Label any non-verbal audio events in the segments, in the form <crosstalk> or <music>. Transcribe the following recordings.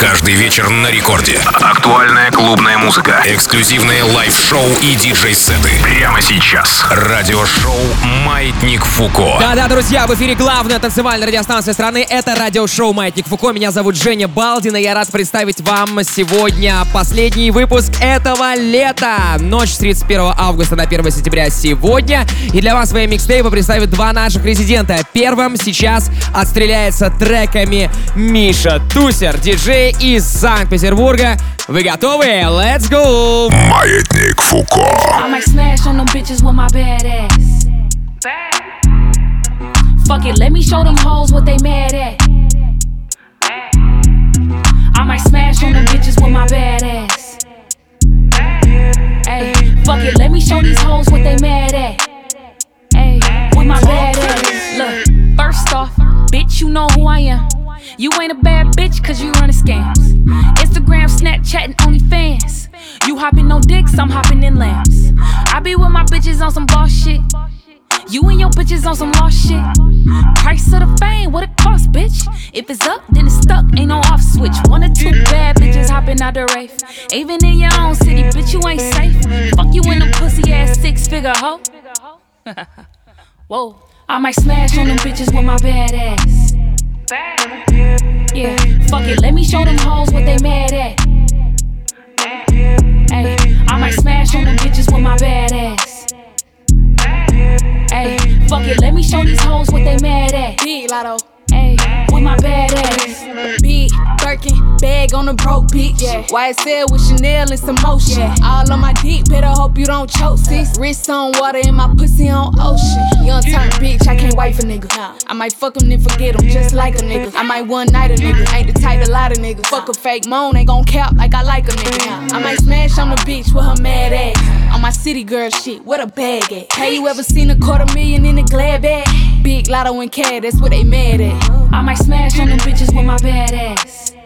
Каждый вечер на рекорде. Актуальная клубная музыка. Эксклюзивные лайв-шоу и диджей-сеты. Прямо сейчас. Радиошоу «Маятник Фуко». Да-да, друзья, в эфире главная танцевальная радиостанция страны. Это радиошоу «Маятник Фуко». Меня зовут Женя Балдин, и я рад представить вам сегодня последний выпуск этого лета. Ночь с 31 августа на 1 сентября сегодня. И для вас свои микстейпы представят два наших резидента. Первым сейчас отстреляется треками Миша Тусер, диджей из Санкт-Петербурга. Вы готовы? Let's go! Маятник Фуко. I might smash on them bitches with my badass. Fuck it, let me show them hoes what they mad at. I might smash on them bitches with my badass. Hey, fuck it, let me show these hoes what they mad at. Hey, with my badass. Look, first off, bitch, you know who I am. You ain't a bad bitch cause you running scams. Instagram, Snapchat, and OnlyFans. You hopping on dicks, I'm hopping in lamps. I be with my bitches on some boss shit. You and your bitches on some lost shit. Price of the fame, what it cost, bitch? If it's up, then it's stuck, ain't no off switch. One or two bad bitches hopping out the rave. Even in your own city, bitch, you ain't safe. Fuck you in them pussy ass six figure hoe. <laughs> Whoa. I might smash on them bitches with my badass. Yeah, fuck it, let me show them hoes what they mad at. Hey, I might smash on them bitches with my badass. Hey, fuck it, let me show these hoes what they mad at. Big Latto. Hey, with my badass. Big Birkin, bag on a broke bitch. Yeah. YSL with Chanel and some motion. Yeah. All on my dick, better hope you don't choke, sis. Wrist on water and my pussy on ocean. Young turn bitch, I can't wait for nigga. I might fuck him then forget him, just like a nigga. I might one night a nigga, ain't the type a lot of niggas. Fuck a fake moan, ain't gon' cap like I like a nigga. I might smash on the bitch with her mad ass. On my city girl shit, what a bag at? Hey, you ever seen a quarter million in a glad bag? Big Latto and cat, that's what they mad at. I might smash on them bitches with my badass.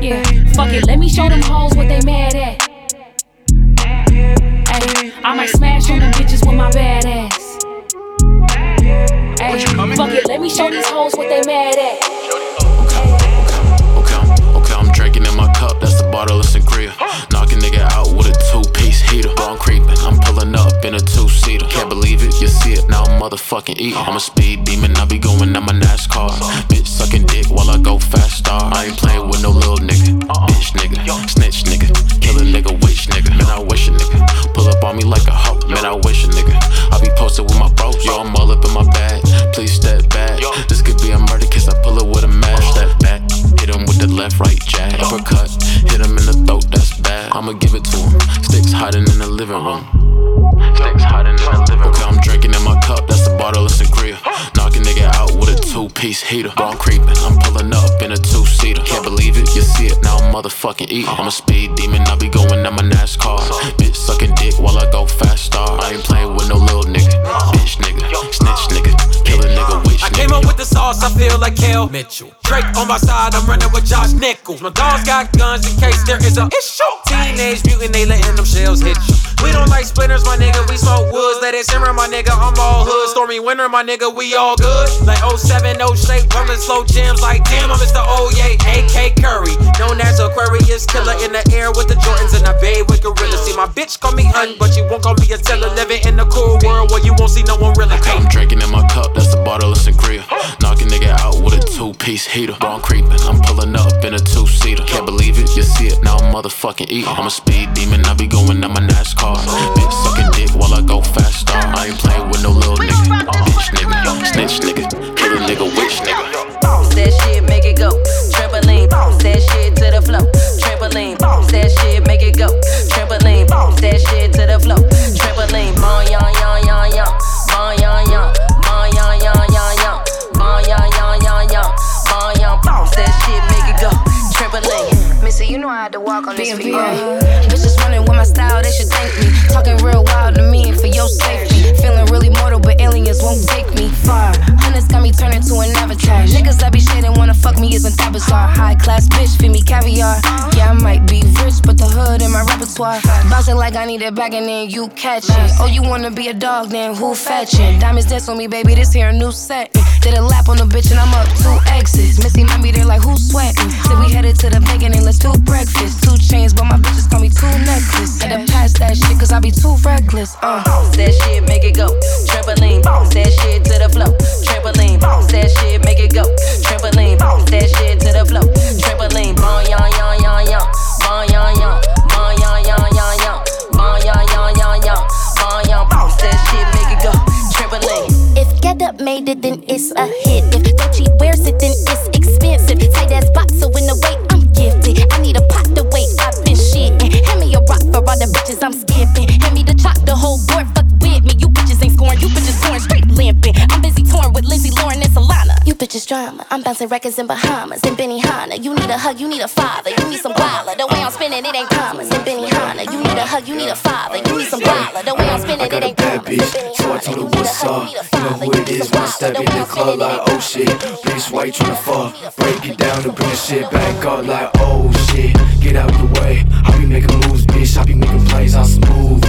Yeah, fuck it, let me show them hoes what they mad at. Ay, I might smash on them bitches with my badass. Ay, fuck it, let me show these hoes what they mad at. Okay, I'm, okay, I'm drinking in my cup, that's the bottle of sangria. Knock a nigga out heater. I'm creeping, I'm pulling up in a two seater. Can't believe it, you see it now, motherfucking eating. I'm a speed demon, I be going at my NASCAR. Bitch sucking dick while I go fast star. I ain't playing with no little nigga. Bitch nigga, snitch nigga, kill a nigga, witch nigga. Man, I wish a nigga pull up on me like a hoe. Man, I wish a nigga. I be posted with my bros, yo, I'm all up in my bag. Please step back. This could be a murder case, I pull it with a mash. Step back, hit him with the left, right jab. Uppercut, hit him in the throat, that's bad. I'ma give it to him. Sticks hiding in the living room. Sticks hiding in the living room. Okay, I'm drinking in my cup, that's the bottle of sangria. Knock a nigga out with a two piece heater. Bro, I'm creeping, I'm pulling up in a two seater. Can't believe it, you see it now, I'm motherfucking eating. I'm a speed demon, I be going at my NASCAR. Bitch sucking dick while I go fast star. I ain't playing with no little nigga. Bitch nigga, snitch nigga, kill a nigga, witch I came up with the sauce, I feel like Kel Mitchell. Drake on my side, I'm running with Josh Nichols. My dogs got guns in case there is a issue. Teenage mutant, they letting them shells hit you. We don't like splinters, my nigga. We smoke woods, let it simmer, my nigga. I'm all hood. Stormy winter, my nigga. We all good. Like 07, no shape, rumbling slow jams. Like damn, I'm Mr. Oye, AK Curry. Known as Aquarius killer in the air with the Jordans and I bathe with gorillas. See, my bitch call me hun, but she won't call me a teller. Living in a cool world where you won't see no one really I'm drinking in my cup, that's the bottle of sangria. Knock a nigga out with a two piece heater. Bro, I'm creeping, I'm pulling up in a two seater. Can't believe it, you see it now, I'm motherfucking eating. I'm a speed demon, I be going on my NASCAR. Bitch sucking dick while I go fast star. I ain't playing with no little nigga. Bitch nigga, snitch nigga, kill a nigga, witch nigga. bounce that shit, make it go. Trampoline, bounce that shit to the flow. Trampoline, bounce that shit, I had to walk on this for you. Bitches running with my style, they should thank me. Talking real wild to me for your safety. Feeling really mortal, but aliens won't take me far. Hundreds got me turning to an avatar. Niggas that be shading wanna fuck me isn't that bizarre. High class bitch, feed me caviar. Yeah, I might be rich, but the hood in my repertoire. Bouncing like I need it back and then you catch it. Oh, you wanna be a dog, then who fetching? Diamonds dance on me, baby, this here a new set. Did a lap on the bitch and I'm up two exes. Missy might be there like who's sweating. Said we headed to the bank and then let's do breakfast. Two chains, but my bitches call me two necklace. And then pass that shit, cause I be too reckless. Uh. That shit, make it go. Trampoline, bounce that shit to the flow. Trampoline, bounce that shit, make it go. Trampoline, bounce that shit to the flow. Trampoline, bon yon yon yon yon, bon yon yon, bon yon yon yon yon, bon yon yon yon yon, bon yon bounce that shit, make it go. Trampoline. If Guetta made it, then it's a hit. If Gucci wears it, then it's expensive. Tight ass box, so in the way I'm gifted. I need a pot the way I've been shitting. Hand me a rock for all the bitches I'm skipping. Hand me the chop, the whole board you bitches scoring straight limping. I'm busy touring with Lindsay Lauren and Solana. You bitches drama. I'm bouncing records in Bahamas and Benihana. You need a hug, you need a father, you need some baller. The way I'm spinning, it ain't promise. In Benihana, you need a hug, you need a father, you need some baller. The way I'm spinning, it ain't bad promise. bitch, so I told her what's up. You know who it is when I step in the club like oh shit. Bitch, why you tryna fuck? Break it down and bring the shit back up like oh shit. Get out the way. I be making moves, bitch. I be making plays on smooth,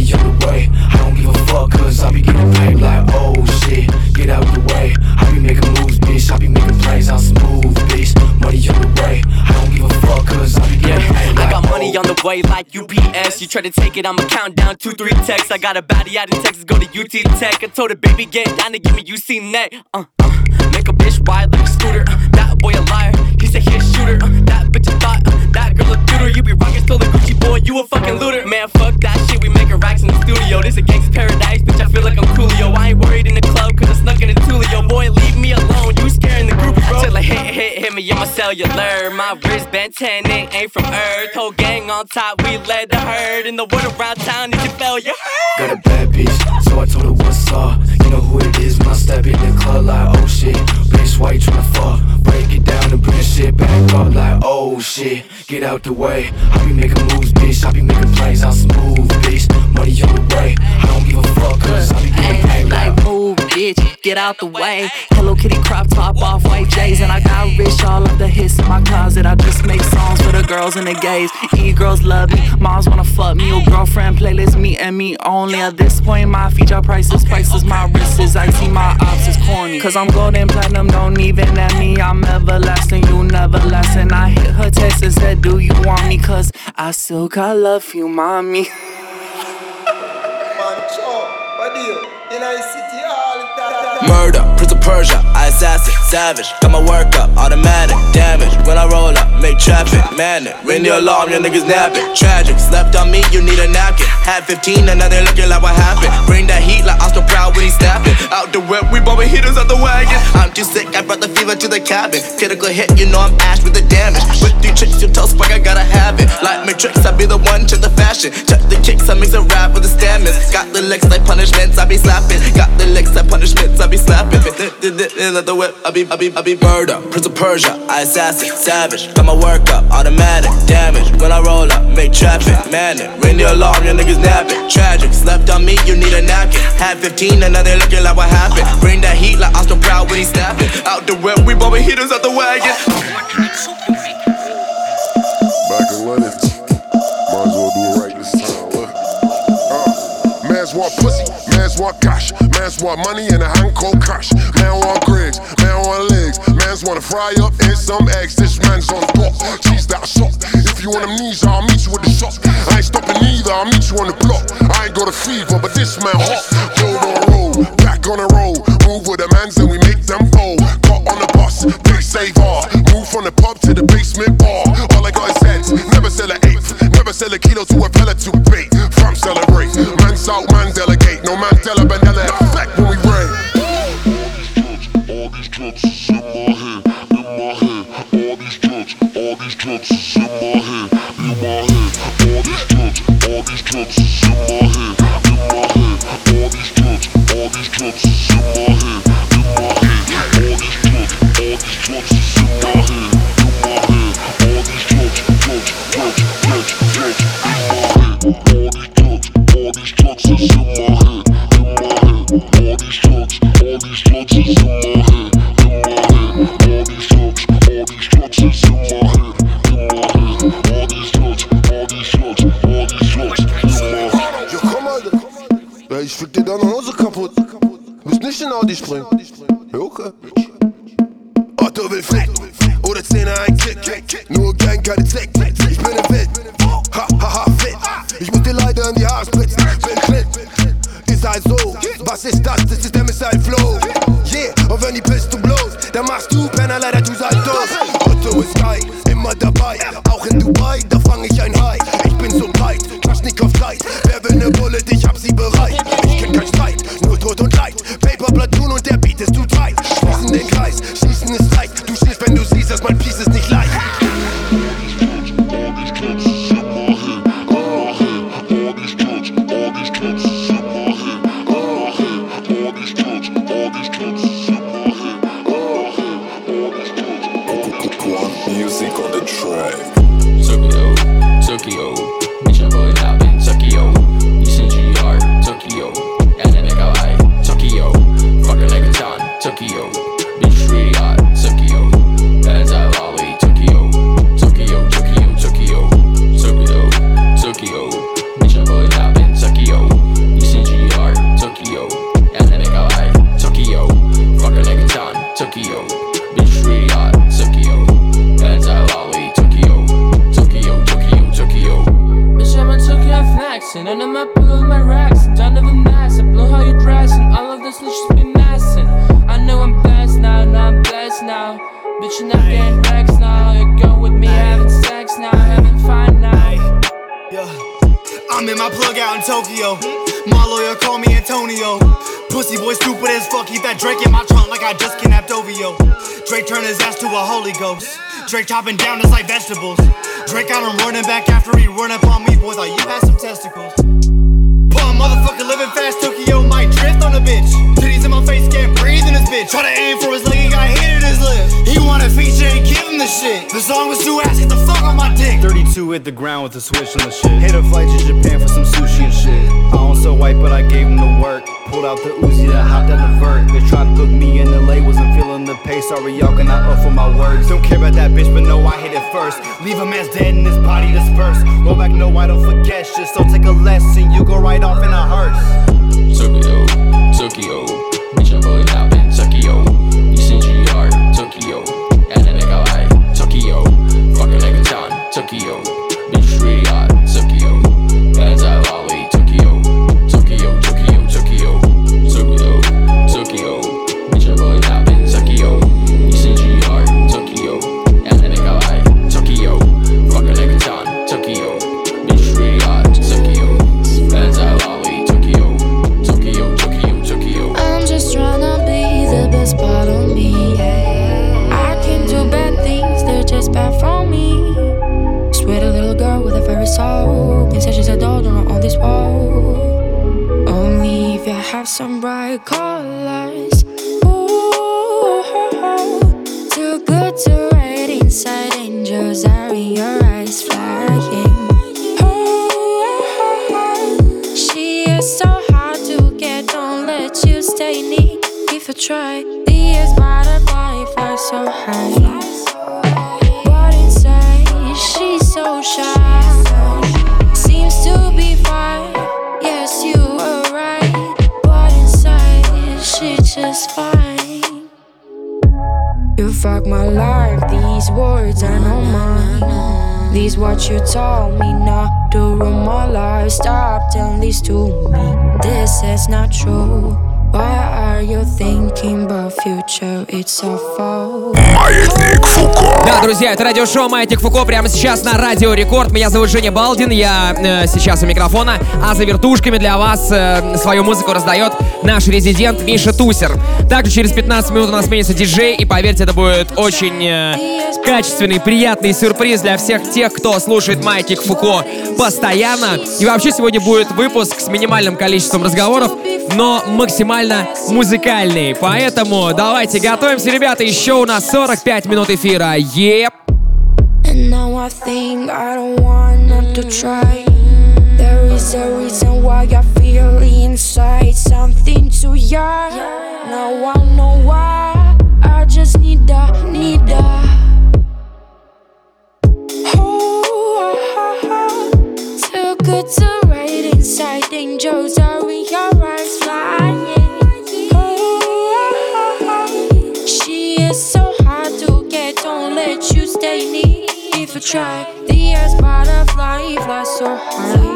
Money on the way. I don't give a fuck, cause I be getting paid like oh shit. Get out the way. I be making moves, bitch. I be making plays on smooth, bitch. Money on the way. I don't give a fuck, cause I be getting paid like I got money oh. on the way like UPS. You try to take it, I'ma count down two, three texts. I got a baddie out in Texas, go to UT Tech. I told her, baby, get down to give me UC net. Uh, uh, make a bitch wild like a scooter. Uh, that boy a liar, he said he a shooter. Uh, bitch a thought, that girl a tutor. You be rockin' still a Gucci boy, you a fucking looter. Man, fuck that shit, we making racks in the studio. This a gangsta paradise, bitch, I feel like I'm Coolio. I ain't worried in the club, cause I snuck in the Tulio. Boy, leave me alone, you scaring the group, bro. Till I hit, hit, hit me on my cellular. My wristband 10, it ain't from Earth. Whole gang on top, we led the herd. In the word around town, if you fell, you heard. Got a bad bitch, so I told her what's up. You know who it is when I step in the club like oh shit. Why you tryna fuck? Break it down and bring shit back up like oh shit. Get out the way. I be making moves, bitch. I be making plays on smooth, bitch. Money on the way. I don't give a fuck, cause I be getting paid like bitch, get out the way. Hello Kitty crop top off white J's, and I got rich all of the hits in my closet. I just make songs for the girls and the gays. E girls love me, moms wanna fuck me. Your girlfriend playlist me and me only. At this point, my feature prices, prices, my wrist is icy, my ops is corny. Cause I'm golden platinum, don't even at me. I'm everlasting, you never last. And I hit her text and said, Do you want me? Cause I still got love for you, mommy. <laughs> Murder, Prince of Persia, I assassin, savage. Got my work up, automatic, damage. When I roll up, make traffic, manic. Ring the alarm, your niggas napping. Tragic, slept on me, you need a napkin. Had 15, and now they looking like what happened. Bring that heat like Oscar Proud when he snapping. Out the whip, we bumping hitters out the wagon. I'm too sick, I brought the fever to the cabin. Critical hit, you know I'm ash with the damage. With three tricks, your toe spike, I gotta have it. Like Matrix, I be the one, check the fashion. Check the kicks, I mix a rap with the stamens. Got the licks like punishments, I be slapping. Got the licks like punishments, I be slapping. In the whip, I be, I be, I be murder. Prince of Persia, I assassin, savage. Got my work up, automatic, damage. When I roll up, make traffic, manic. Ring the alarm, your niggas napping. Tragic, slept on me, you need a napkin. Had 15, and now they looking like what happened. Bring that heat like Oscar Proud when he snapping. Out the whip, we bumping hitters out the wagon. Back in London. Might as well do it right this time. Uh, mans want pussy, mans want cash, mans want money and a hand cold cash. Man want Griggs, man want legs, mans wanna fry up in some eggs. This man's on top, cheese that I shot. If you want amnesia, I'll meet you with the shot. I ain't stopping either, I'll meet you on the block. I ain't got a fever, but this man hot. Roll on roll, back on a roll. Move with the mans and we make them fold. Got on the bus, they save hard. Move from the pub to the basement bar. All I got is heads, never sell an eighth. Never sell a kilo to a fella to bait. From celebrate, man south, man delegate. No man tell a bandana effect when we rain. All these drugs is in my head, in my head. All these drugs, all these drugs in my head. Bitch, really hot, Tokyo. That's how I way, Tokyo. Tokyo, Tokyo, Tokyo. Bitch, I'm in Tokyo flexing. And I'm up with my racks. Down to the mass. I blow how you dressing. All of this just be messing. I know I'm blessed now. Now I'm blessed now. Bitch, you're not getting wrecked now. You go with me having sex now. Having fun now. Yeah. I'm in my plug out in Tokyo. My lawyer call me Antonio. Pussy boy stupid as fuck. Keep that Drake in my trunk like I just kidnapped Ovio. Drake turn his ass to a Holy Ghost. Drake chopping down us like vegetables. Drake got him running back after he run up on me. Boys like you had some testicles. Motherfucker living fast. Tokyo might drift on a bitch. Titties in my face, can't breathe in this bitch. Try to aim for his leg, he got hit in his lip. He want a feature, ain't give him the shit. The song was too ass, get the fuck on my dick. 32 hit the ground with a switch on the shit. Hit a flight to Japan for some sushi and shit. I don't so white, but I gave him the work. Pulled out the Uzi that hopped out the vert. They tried to book me in LA, wasn't feeling the pace. Sorry, y'all cannot up for my words. Don't care about that bitch, but no, I hit it first. Leave a man's dead and his body dispersed. Roll back, no, I don't forget shit. So take a lesson, you go right off in a hearse. Tokyo, Tokyo, bitch, I'm rolling out in Tokyo. You send GR, Tokyo, and I go I, Tokyo. Like a ton, Tokyo. Some bright colors. Ooh, oh, oh, oh. too good to These what you told me not to my life. Stop telling this to me. This is not true. Why are you thinking about future? It's so far. Маятник Фуко. Да, друзья, это радиошоу Маятник Фуко прямо сейчас на Радио Рекорд. Меня зовут Женя Балдин, я э, сейчас у микрофона, а за вертушками для вас э, свою музыку раздает наш резидент Миша Тусер. Также через 15 минут у нас сменится диджей, и поверьте, это будет очень э, качественный, приятный сюрприз для всех тех, кто слушает Маятник Фуко постоянно. И вообще сегодня будет выпуск с минимальным количеством разговоров, но максимально музыкальный. Поэтому давайте готовимся, ребята, еще у нас 45 минут эфира. Еп! Oh, ah, ah, ah. good to wait inside. Angels are try. The ass butterfly flies so high.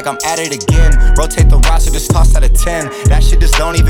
like I'm at it again. Rotate the roster, just toss out a 10. That shit just don't even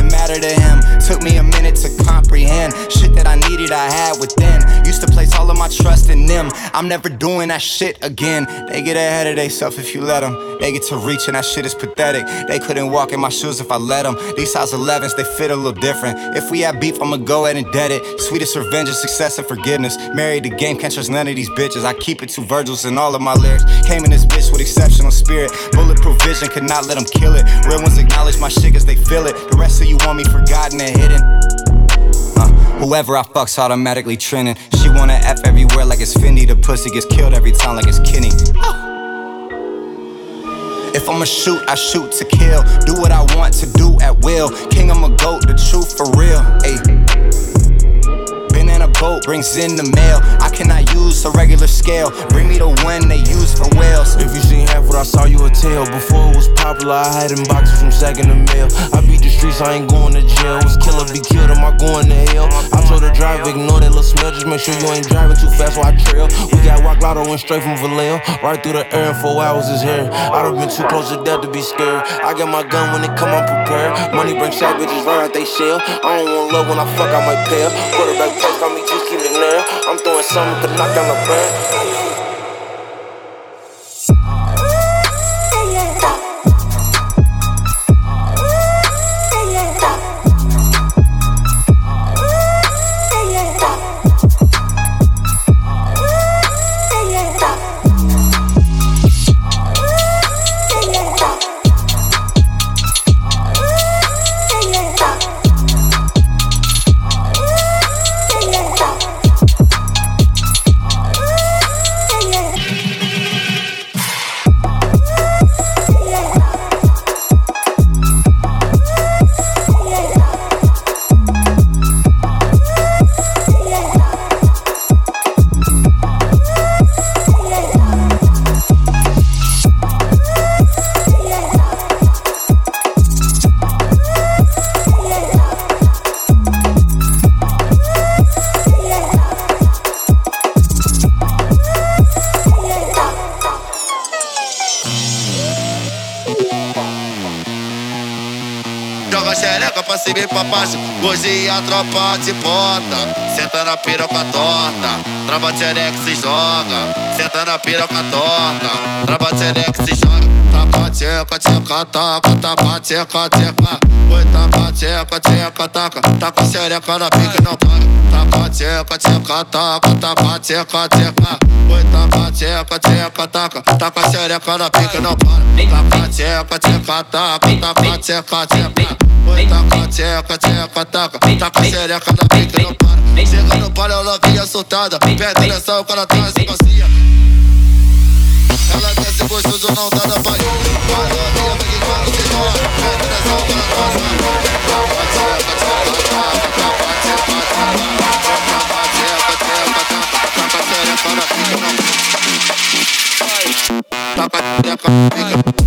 I'm never doing that shit again. They get ahead of themselves if you let them. They get to reach and that shit is pathetic. They couldn't walk in my shoes if I let them. These size 11s, they fit a little different. If we have beef, I'ma go ahead and debt it. Sweetest revenge is success and forgiveness. Married the game, can't trust none of these bitches. I keep it to Virgils in all of my lyrics. Came in this bitch with exceptional spirit. Bulletproof vision, could not let them kill it. Real ones acknowledge my shit cause they feel it. The rest of you want me forgotten and hidden. Whoever I fucks automatically trending. She wanna F everywhere like it's Fendi. The pussy gets killed every time like it's Kenny. If I'ma shoot, I shoot to kill. Do what I want to do at will. King, I'm a goat, the truth for real. Ayy. Boat, brings in the mail. I cannot use a regular scale. Bring me the one they use for whales. If you seen half what I saw, you a tell. Before it was popular, I had in boxes from second the mail. I beat the streets, I ain't going to jail. Was killer, be killed, am I going to hell? I told her drive, ignore that little smell. Just make sure you ain't driving too fast while I trail. We got Rock Lotto, went straight from Vallejo. Right through the air in four hours is here. I done been too close to death to be scared. I get my gun when it come, I'm prepared. Money bring sad bitches right out they shell. I don't want love when I fuck, I might pay. Quarterback pass, got me something to knock down the brand. Pra baixo. Hoje a tropa de bota. Senta na piroca torta. Trava xereca se joga. Senta na piroca torta. Trava xereca se joga. Taca, tcheca, tcheca, taca, taca, tcheca, tcheca. Oi, taca, tcheca, tcheca, taca. Taca xereca na pica não para. Taca, tcheca, tcheca, taca, taca, tcheca, tcheca. Oi, taca, tcheca, tcheca, taca. Taca xereca na pica não para. Taca, tcheca, tcheca, taca, taca, tcheca, tcheca. Oi, taca, tcheca, tcheca, taca. Taca xereca na pica não para. Chega no palio, ela vinha soltada. Pega atenção, o cara traz e macia. Ela desce gostoso, não tá pai. Castiga.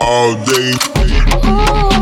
All day.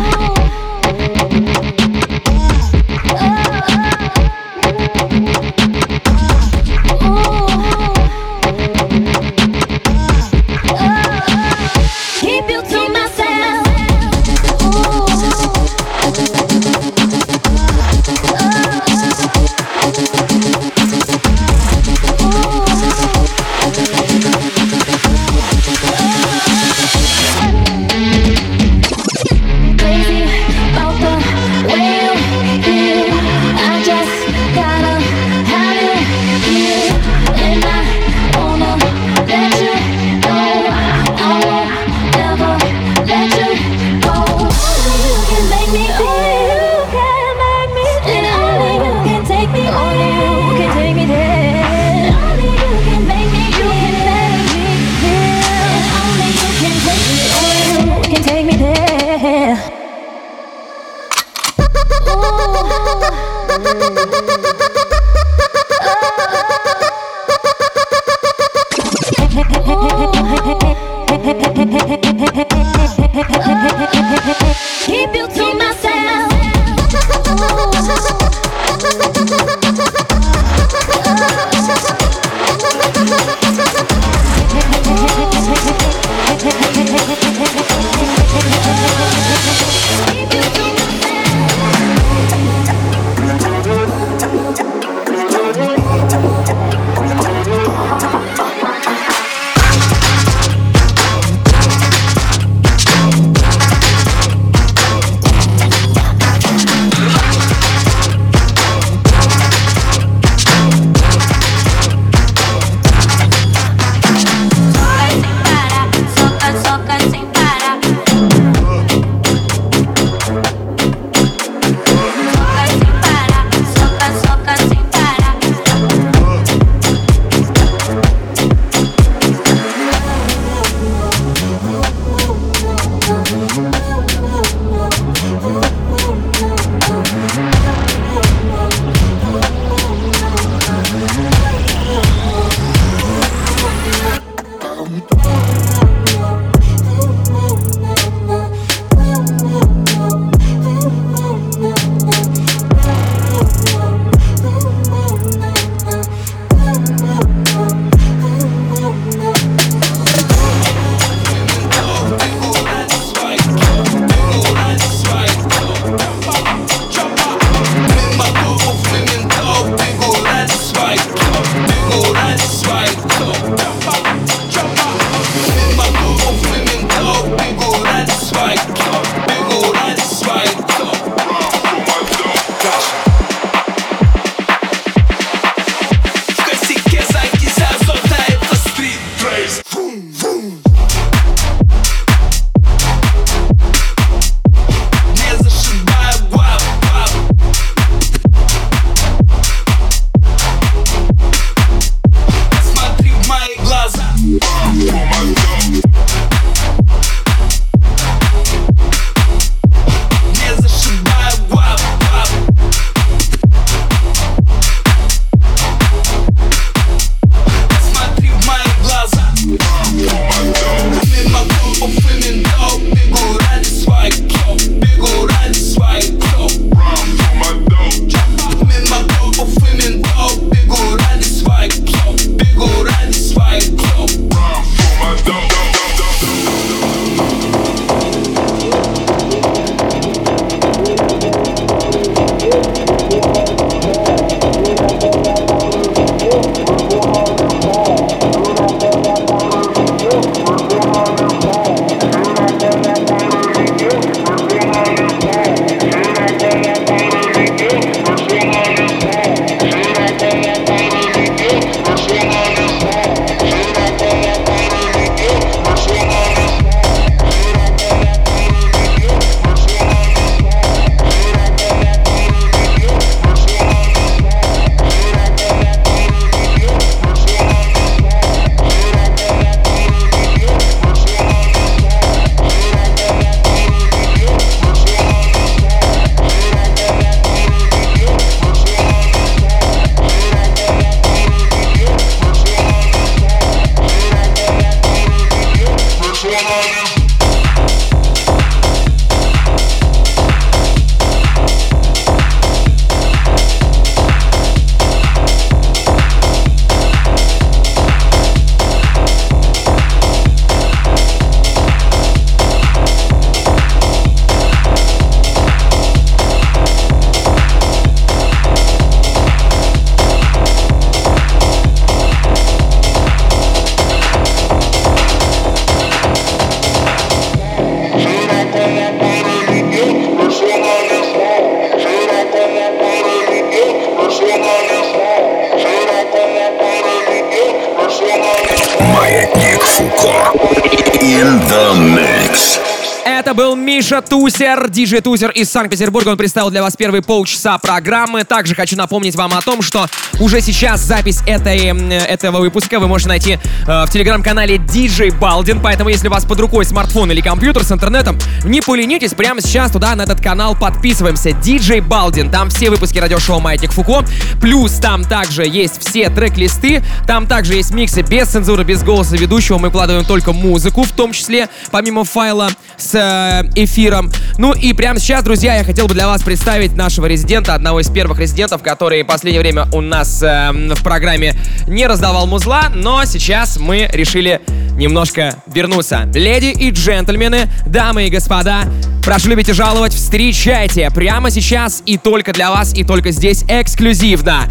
Это был Миша Тусер, диджей Тусер из Санкт-Петербурга. Он представил для вас первые полчаса программы. Также хочу напомнить вам о том, что уже сейчас запись этой, этого выпуска вы можете найти э, в телеграм-канале DJ Балдин. Поэтому, если у вас под рукой смартфон или компьютер с интернетом, не поленитесь, прямо сейчас туда, на этот канал подписываемся. DJ Балдин. Там все выпуски радиошоу Маятник Фуко. Плюс там также есть все трек-листы. Там также есть миксы без цензуры, без голоса ведущего. Мы вкладываем только музыку, в том числе, помимо файла с э, эфиром. Ну и прямо сейчас, друзья, я хотел бы для вас представить нашего резидента, одного из первых резидентов, который в последнее время у нас э, в программе не раздавал музла, но сейчас мы решили немножко вернуться. Леди и джентльмены, дамы и господа, прошу любить и жаловать, встречайте прямо сейчас и только для вас, и только здесь эксклюзивно.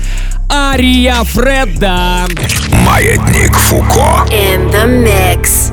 Ария Фредда. Маятник Фуко. In the mix.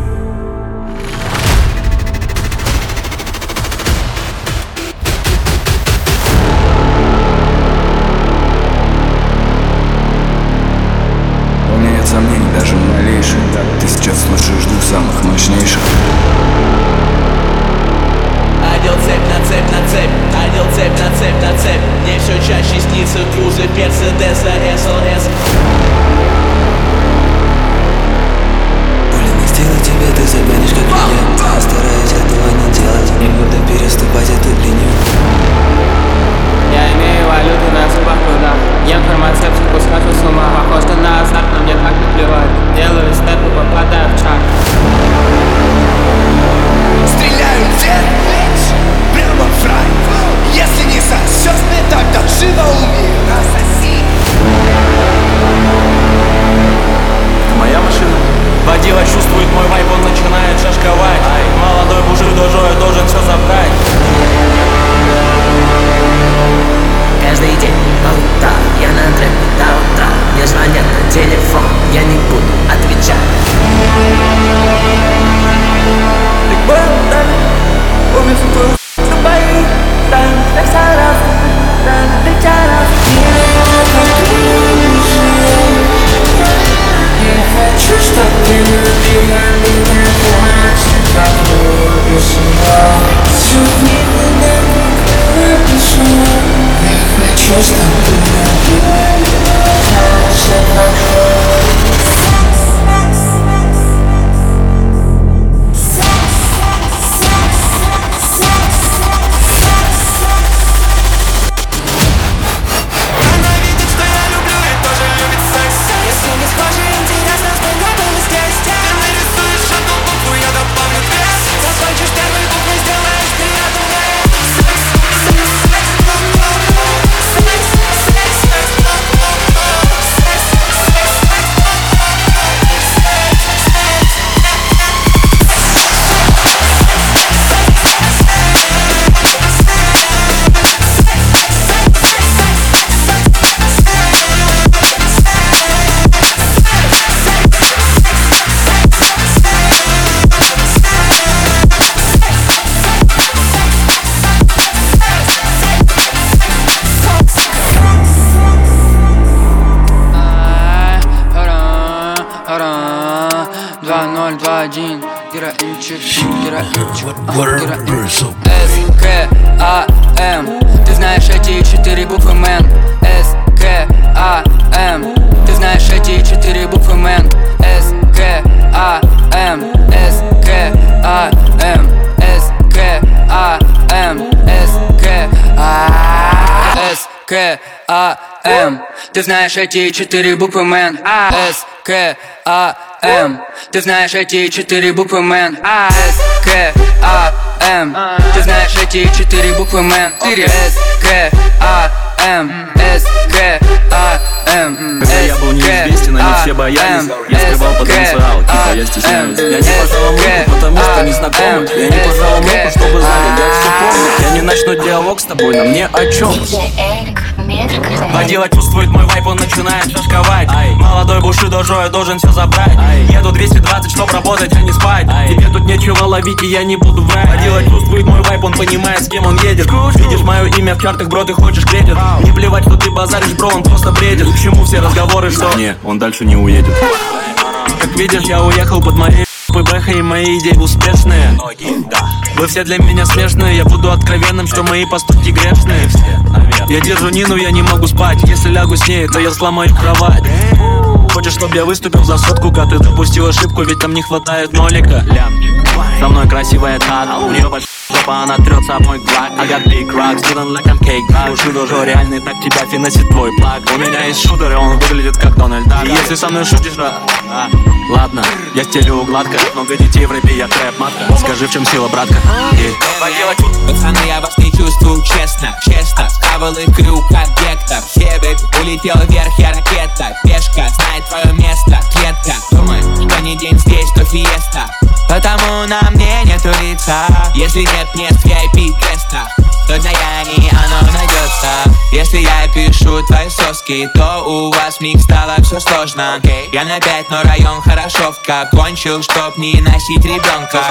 Один Героинчик, героинчик, а, героинчик С, К, А, М Ты знаешь эти четыре буквы, мэн. С, К, А, М Ты знаешь эти четыре буквы, мэн. С, К, А, М С, К, А, М С, К, А, М С, К, А, С, К, А, М. Ты знаешь эти четыре буквы, мэн. С, К, А, М. Ты знаешь эти четыре буквы, мэн. С, К, А, М. Ты знаешь эти четыре буквы, мэн. С, К, А, М. С, К, А, М. Когда я был неизвестен, они все боялись. Я скрывал потенциал, типа я стесняюсь. Я не пожал руку, потому что не знакомы. Я не пожал руку, чтобы знали, я все помню. Я не начну диалог с тобой, на мне о чем Водила чувствует мой вайп, он начинает шашковать Молодой бушидо я должен все забрать. Еду 220, чтоб работать, а не спать. Тебе тут нечего ловить, и я не буду врать. Водила чувствует мой вайп, он понимает, с кем он едет. Видишь мое имя в чартах, бро, ты хочешь кредит. Не плевать, что ты базаришь, бро, он просто бредит. К чему все разговоры, что... Не, он дальше не уедет. Как видишь, я уехал под моей Бэха и мои идеи успешные Вы все для меня смешные Я буду откровенным, что мои поступки грешные. Я держу Нину, я не могу спать. Если лягу с ней, то я сломаю кровать. Хочешь, чтобы я выступил за сотку, как ты допустил ошибку Ведь там не хватает нолика. Со мной красивая тат, у нее большая жопа, она трется об мой глак I got big rocks, feeling like I'm cake back Уши тоже реальный, так тебя финансит твой плаг. У меня есть шутер, и он выглядит как Дональд Дак. Если со мной шутишь, а, а, ладно. Я стелю гладко, много детей в рэпе, я трэп матка. Скажи, в чем сила, братка И- Пацаны, я вас не чувствую честно, честно. Схавал их крюк гектор Хебек, улетел вверх, я ракета. Пешка, знает твое место, клетка. Думаешь, что не день здесь, то фиеста. Потому на мне нету лица. Если нет мест в То для Яни оно найдется. Если я пишу твои соски, то у вас в них стало все сложно. Я на пять, но район хорошовка. Кончил, чтоб не носить ребенка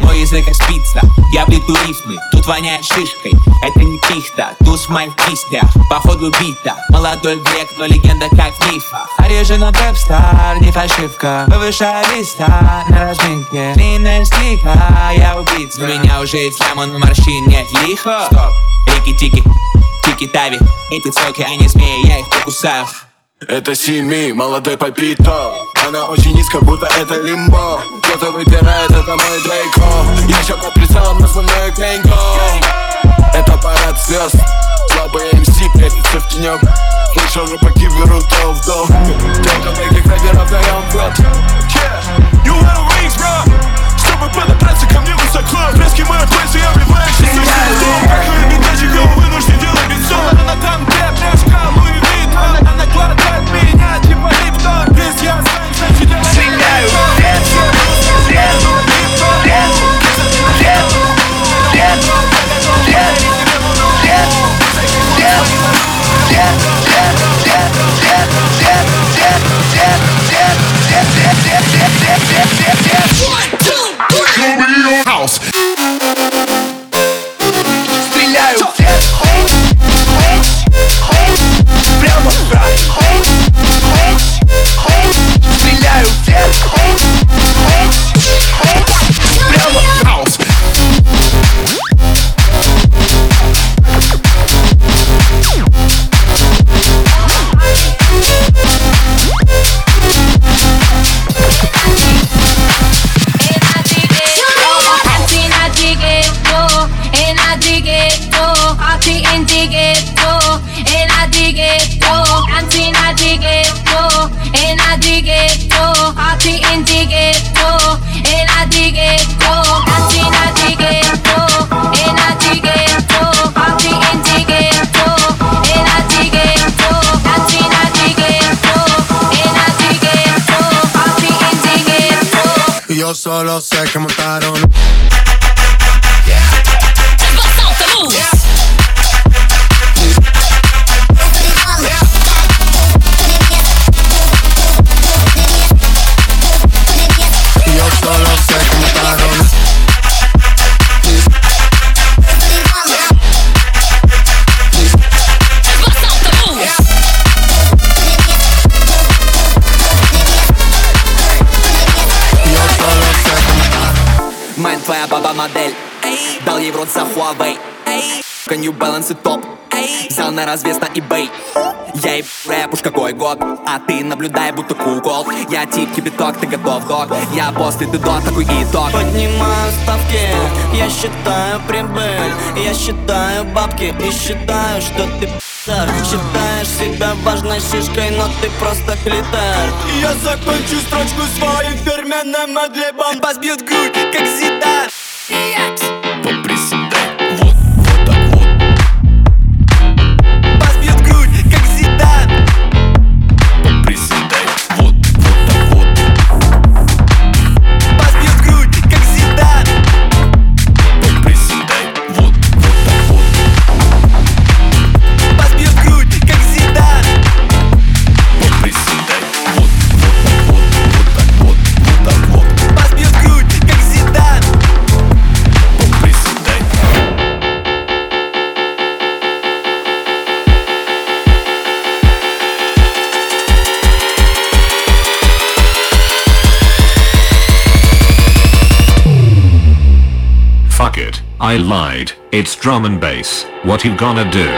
Мой язык как спица, я плету рифмы Тут воняет шишкой, это не пихта Туз в моих кистях, походу бита. Молодой грек, но легенда как в мифах Орежи на рэп-стар, не фальшивка. Повышаю листа на разминке. Длинная стиха, я убийца. У меня уже яма, но морщин нет. Лихо Стоп, рики-тики, тики-тави. Эти цоки, они змеи, я их покусаю. Это Сими, молодой попито Она очень низко, будто это лимбо. Кто-то выбирает, это мой Дрейко. Я под прицелом на свой Кенько Это парад звезд. Слабые МС прячутся в тенек Слышал, рыбаки берут то в дом Только таких рэперов даем в рот. You wanna rings, bro? Чтобы подобраться ко мне из окна В блеске моя пальцы я вливаюсь из окна Дом прохает бедачий я, вынужден делать лицо Она там, где пляшка, Луи Витон Она глотает меня, типа Липтон Пиздец, я знаю, что тебя Синяю House. Solo Развес на eBay. Я и рэп уж какой год А ты наблюдай, будто кукол Я тип кипяток, ты готов, док. Я после, ты до, такой итог. Поднимаю ставки, я считаю прибыль. Я считаю бабки и считаю, что ты пи***р. Считаешь себя важной шишкой, но ты просто клитер Я закончу строчку своим фирменным адлибом Бас бьет в грудь, как Зидан Поприседай, I lied, it's drum and bass, what you gonna do?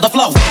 another flow.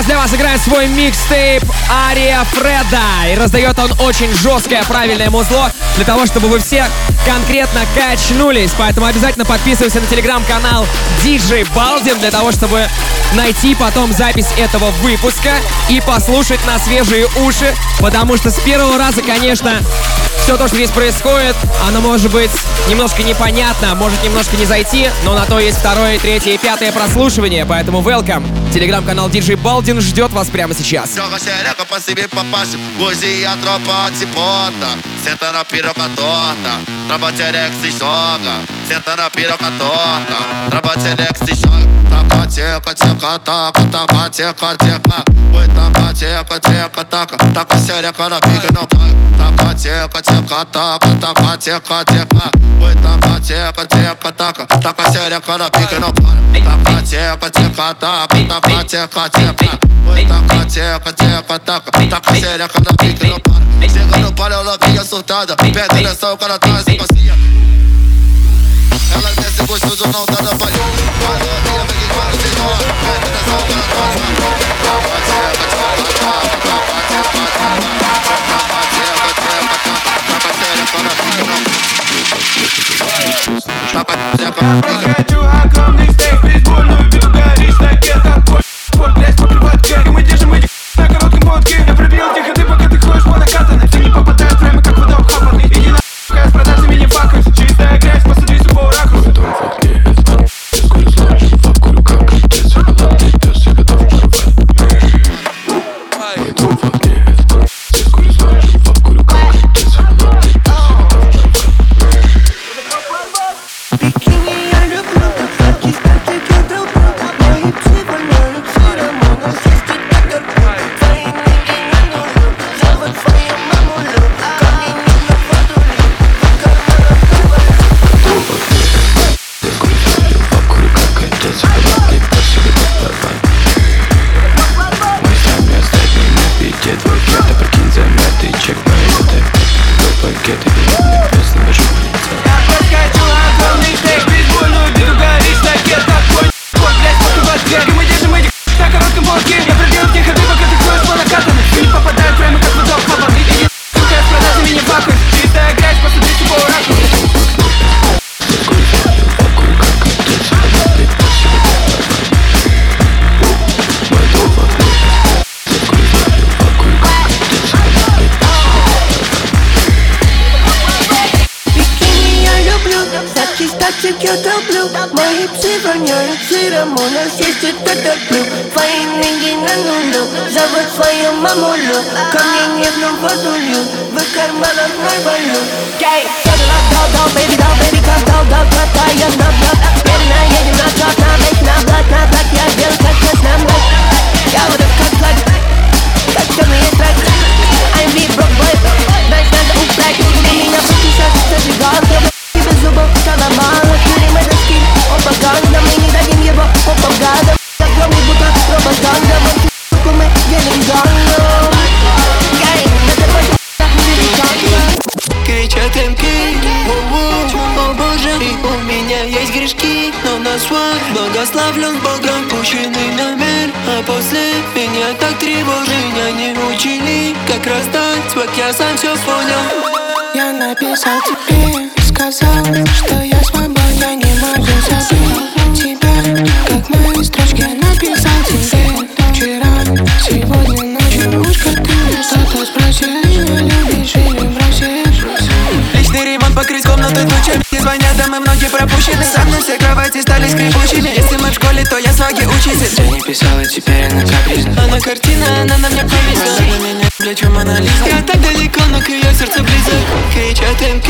сейчас для вас играет свой микстейп Ария Фреда. И раздает он очень жесткое правильное музло для того, чтобы вы все конкретно качнулись. Поэтому обязательно подписывайся на телеграм-канал DJ Baldin для того, чтобы найти потом запись этого выпуска и послушать на свежие уши. Потому что с первого раза, конечно, все то, что здесь происходит, оно может быть немножко непонятно, может немножко не зайти, но на то есть второе, третье и пятое прослушивание, поэтому welcome. Телеграм-канал DJ Baldin ждет вас прямо сейчас. Você Trava xereca se joga Senta na piroca torta. Trava xereca se joga Taca tcheca, tcheca, taca Taca tcheca, tcheca Oi, taca tcheca, tcheca, taca Taca xereca na pica não cai Taca tcheca, tcheca, taca Taca tcheca, tcheca Oi, taca tcheca, tcheca, taca Taca xereca na pica não para Taca tcheca, tcheca, taca Taca tcheca, tcheca Oi, taca tcheca, tcheca, taca Taca xereca na pica não para Chega no palio, ela vinha surtada Pega direção, o cara tá sem passinha ela desce ser gostoso ou não, nada que. Mete Вот я сам все понял. Я написал тебе, сказал, что пропущены. Со мной все кровати стали скрипучими. Если мы в школе, то я сваги учитель Я не писала, теперь она капризна Она картина, она на мне повисла Она на меня, бля, чем Лиза Я так далеко, но к ее сердцу близок. Кричат МК,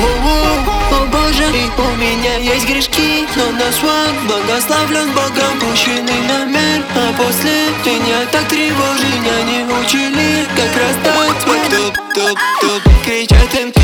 о, боже. И у меня есть грешки. Но на свой благословлен Богом. Пущенный номер А после меня так тревожит Меня не учили, как расстать Кричат МК,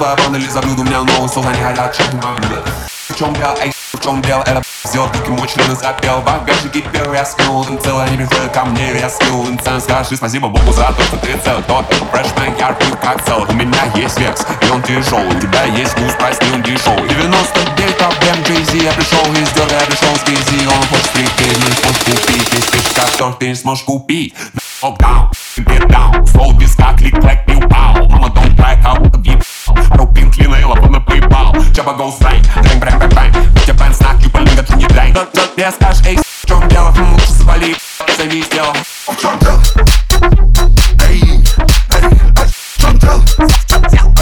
Твоя панель за блюдо, у меня новый стол, они хотят, что ты могу В чем дело, эй, в чем дело, это сделал, как ему члены запел Багажники первый я скинул, им целый, они приходили ко мне, я скинул им цену Скажи спасибо Богу за то, что ты целый, тот фрешмен, яркий, как целый У меня есть векс, и он тяжелый, у тебя есть вкус, прайс, он дешевый 99 проблем, Jay-Z, я пришел из дерга, я пришел с Jay-Z Он хочет прийти, но не сможет купить, есть вещи, которые ты не сможешь купить Lockdown, get down, флоу без как клик-клэк, не упал Мама, don't cry, как будто Фару пинг, лина и лапуна пейпал Чаба гоу страйк, дрэнг брэнг брэнг брэнг Хотя бэн знак, юбан линга, ты не дрэнг Тот, тот, я скажешь, эй, в чем дело? Хм, лучше завали, займись делом В чем дело? Эй, эй, а в чем дело? В чем дело?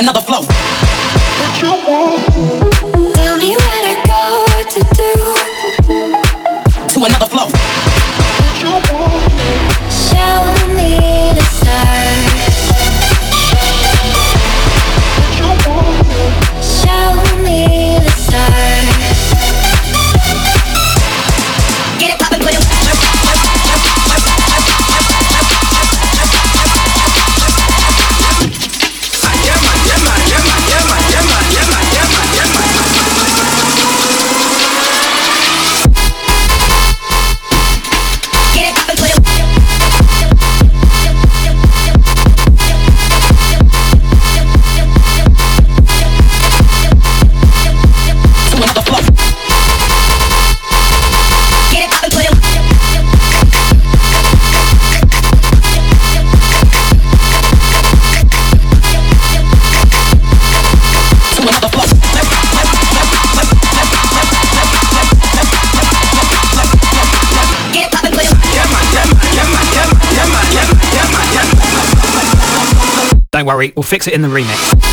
another flow. Don't worry, we'll fix it in the remix.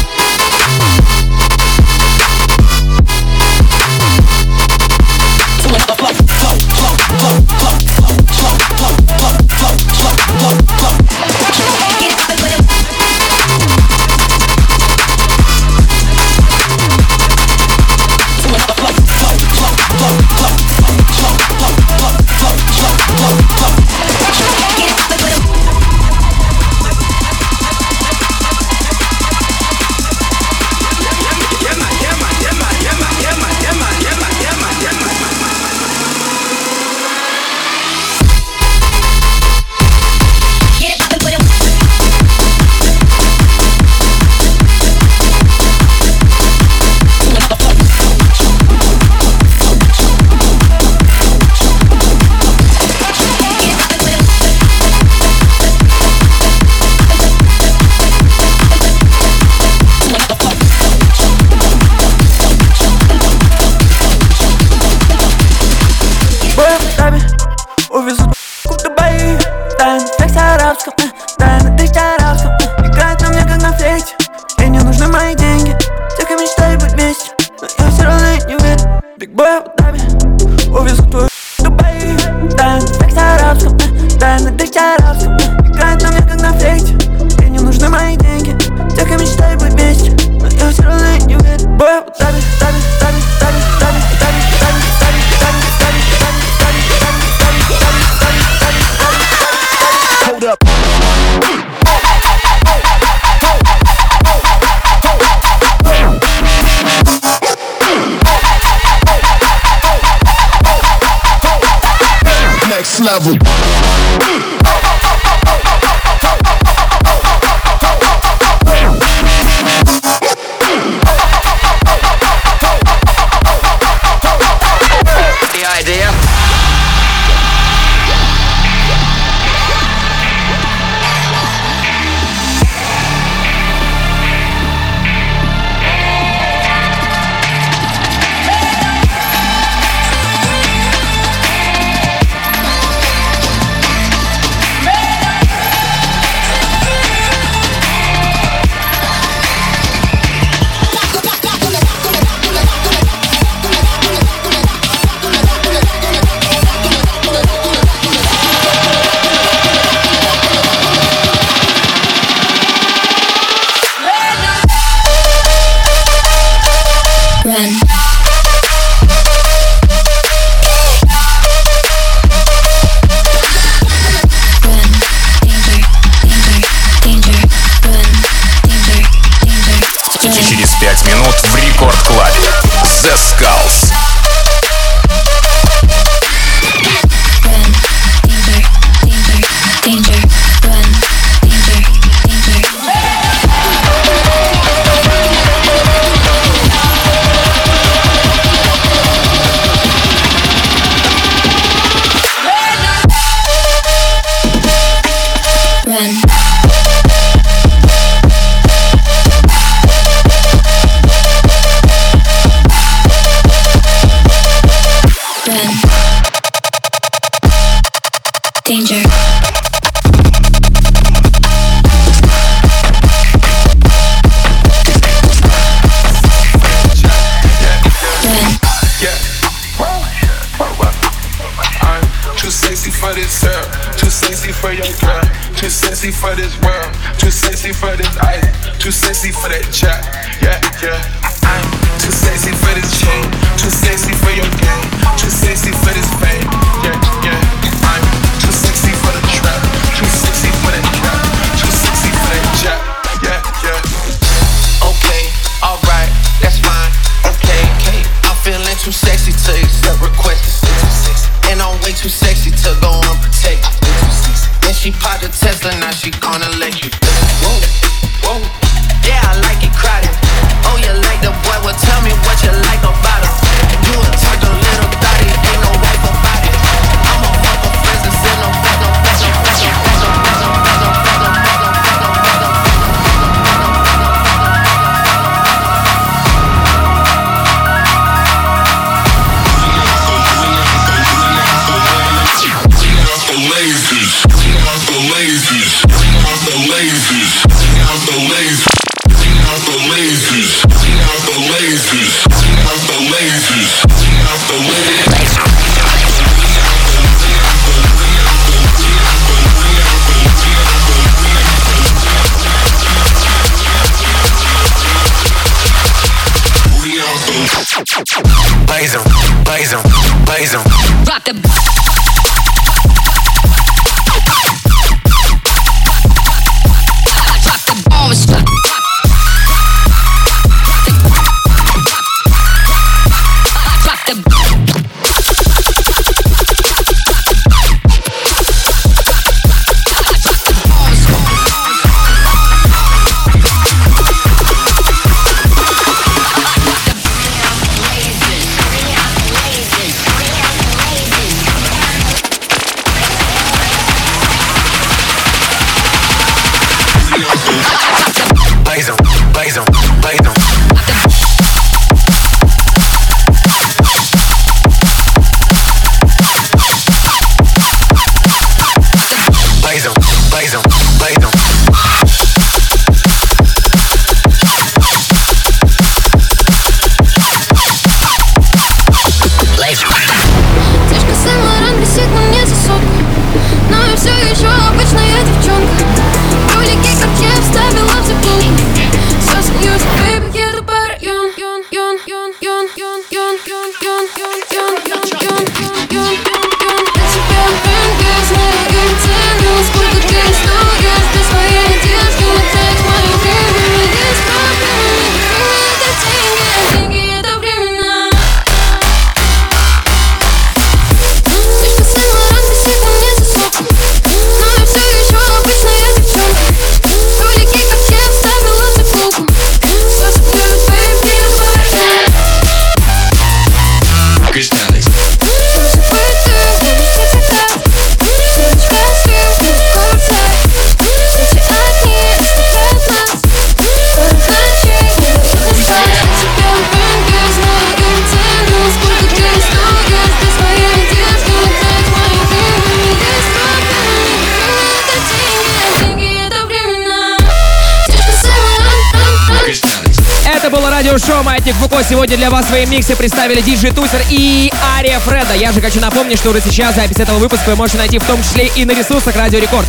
в своем миксе представили диджей Тусер и Ария Фреда. Я же хочу напомнить, что уже сейчас запись этого выпуска вы можете найти в том числе и на ресурсах Радио Рекорд.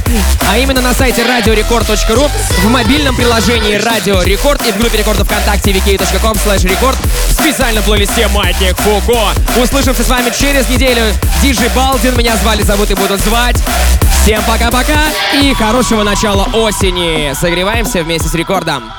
А именно на сайте radiorecord.ru, в мобильном приложении Радио Рекорд и в группе рекордов ВКонтакте vk.com slash record в специальном плейлисте Маятник Фуко. Услышимся с вами через неделю. Диджей Балдин, меня звали, зовут и будут звать. Всем пока-пока и хорошего начала осени. Согреваемся вместе с рекордом.